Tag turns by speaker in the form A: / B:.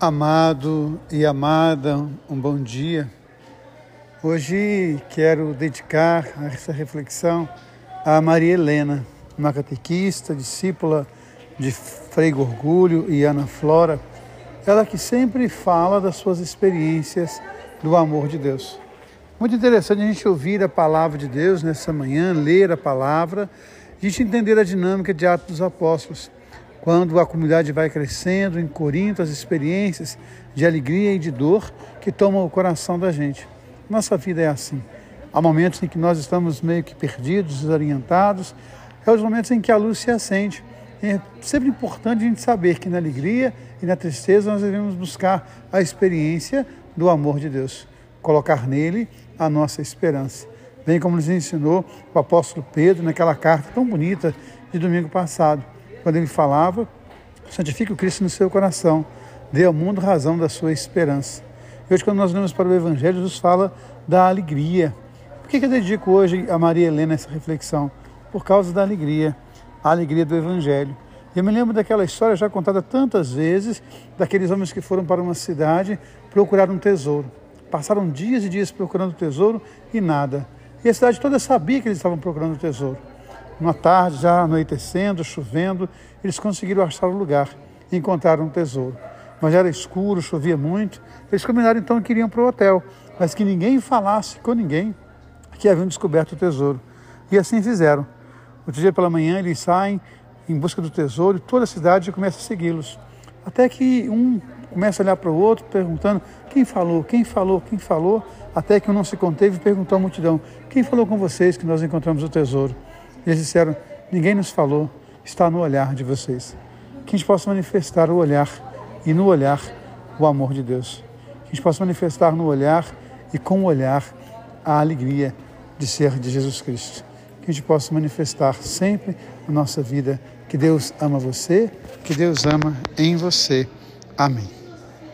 A: Amado e amada, um bom dia. Hoje quero dedicar essa reflexão a Maria Helena, uma catequista, discípula de Frei Gorgulho e Ana Flora, ela que sempre fala das suas experiências do amor de Deus. Muito interessante a gente ouvir a palavra de Deus nessa manhã, ler a palavra, a gente entender a dinâmica de Atos dos Apóstolos quando a comunidade vai crescendo em Corinto, as experiências de alegria e de dor que tomam o coração da gente. Nossa vida é assim. Há momentos em que nós estamos meio que perdidos, desorientados, é os momentos em que a luz se acende. É sempre importante a gente saber que na alegria e na tristeza nós devemos buscar a experiência do amor de Deus, colocar nele a nossa esperança. Bem como nos ensinou o apóstolo Pedro naquela carta tão bonita de domingo passado quando ele falava, santifique o Cristo no seu coração, dê ao mundo razão da sua esperança. E hoje, quando nós lemos para o Evangelho, Jesus fala da alegria. Por que, eu dedico hoje a Maria Helena essa reflexão? Por causa da alegria, a alegria do Evangelho. Eu me lembro daquela história já contada tantas vezes, daqueles homens que foram para uma cidade procurar um tesouro. Passaram dias e dias procurando o tesouro e nada. E a cidade toda sabia que eles estavam procurando o tesouro. Uma tarde, já anoitecendo, chovendo, eles conseguiram achar o lugar e encontraram um tesouro. Mas era escuro, chovia muito. Eles combinaram então que iriam para o hotel, mas que ninguém falasse com ninguém que haviam descoberto o tesouro. E assim fizeram. Outro dia pela manhã eles saem em busca do tesouro e toda a cidade começa a segui-los. Até que um começa a olhar para o outro, perguntando quem falou, quem falou, quem falou, até que um não se conteve e perguntou à multidão: quem falou com vocês que nós encontramos o tesouro? Eles disseram: Ninguém nos falou, está no olhar de vocês. Que a gente possa manifestar o olhar e no olhar o amor de Deus. Que a gente possa manifestar no olhar e com o olhar a alegria de ser de Jesus Cristo. Que a gente possa manifestar sempre na nossa vida que Deus ama você, que Deus ama em você. Amém.